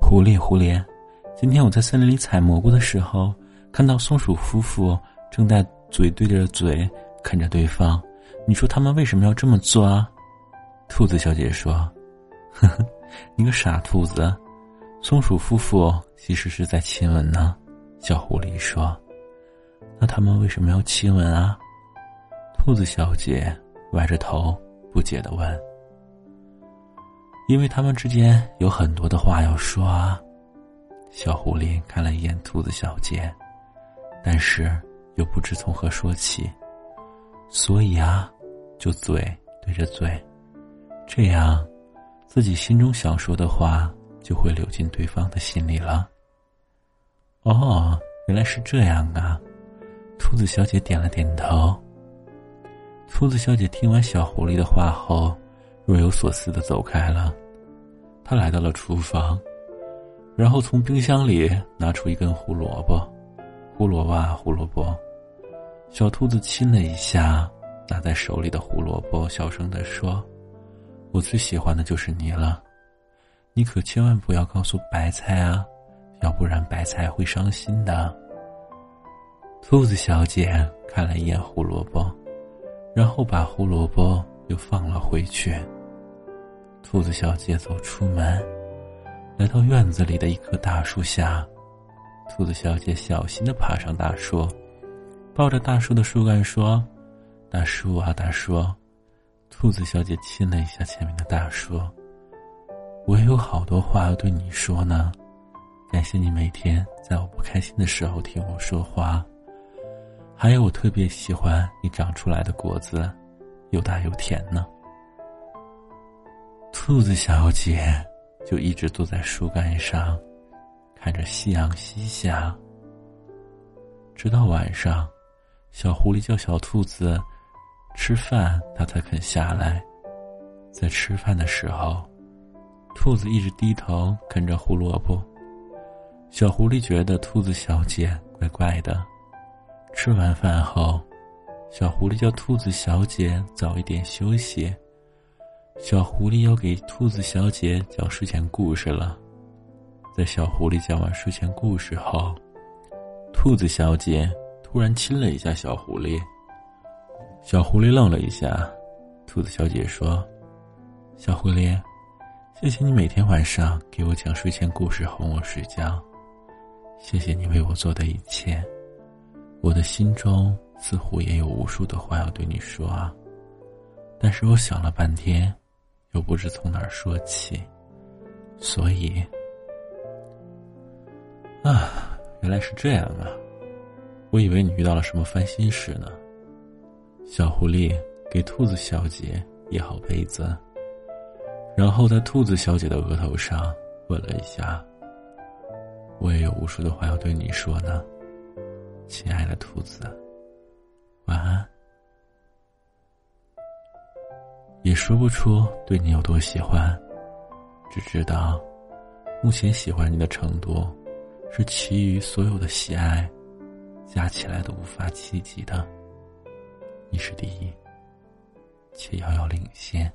狐狸，狐狸，今天我在森林里采蘑菇的时候，看到松鼠夫妇正在嘴对着嘴看着对方。你说他们为什么要这么做啊？兔子小姐说：“呵呵，你个傻兔子，松鼠夫妇其实是在亲吻呢。”小狐狸说：“那他们为什么要亲吻啊？”兔子小姐歪着头不解的问：“因为他们之间有很多的话要说啊。”小狐狸看了一眼兔子小姐，但是又不知从何说起，所以啊。就嘴对着嘴，这样，自己心中想说的话就会流进对方的心里了。哦，原来是这样啊！兔子小姐点了点头。兔子小姐听完小狐狸的话后，若有所思的走开了。他来到了厨房，然后从冰箱里拿出一根胡萝卜。胡萝卜，胡萝卜，小兔子亲了一下。拿在手里的胡萝卜小声的说：“我最喜欢的就是你了，你可千万不要告诉白菜啊，要不然白菜会伤心的。”兔子小姐看了一眼胡萝卜，然后把胡萝卜又放了回去。兔子小姐走出门，来到院子里的一棵大树下。兔子小姐小心的爬上大树，抱着大树的树干说。大叔啊，大叔！兔子小姐亲了一下前面的大树。我也有好多话要对你说呢。感谢你每天在我不开心的时候听我说话。还有，我特别喜欢你长出来的果子，又大又甜呢。兔子小姐就一直坐在树干上，看着夕阳西下。直到晚上，小狐狸叫小兔子。吃饭，它才肯下来。在吃饭的时候，兔子一直低头啃着胡萝卜。小狐狸觉得兔子小姐怪怪的。吃完饭后，小狐狸叫兔子小姐早一点休息。小狐狸要给兔子小姐讲睡前故事了。在小狐狸讲完睡前故事后，兔子小姐突然亲了一下小狐狸。小狐狸愣了一下，兔子小姐说：“小狐狸，谢谢你每天晚上给我讲睡前故事哄我睡觉，谢谢你为我做的一切。我的心中似乎也有无数的话要对你说啊，但是我想了半天，又不知从哪儿说起，所以……啊，原来是这样啊！我以为你遇到了什么烦心事呢。”小狐狸给兔子小姐掖好被子，然后在兔子小姐的额头上吻了一下。我也有无数的话要对你说呢，亲爱的兔子，晚安。也说不出对你有多喜欢，只知道，目前喜欢你的程度，是其余所有的喜爱加起来都无法企及的。你是第一，且遥遥领先。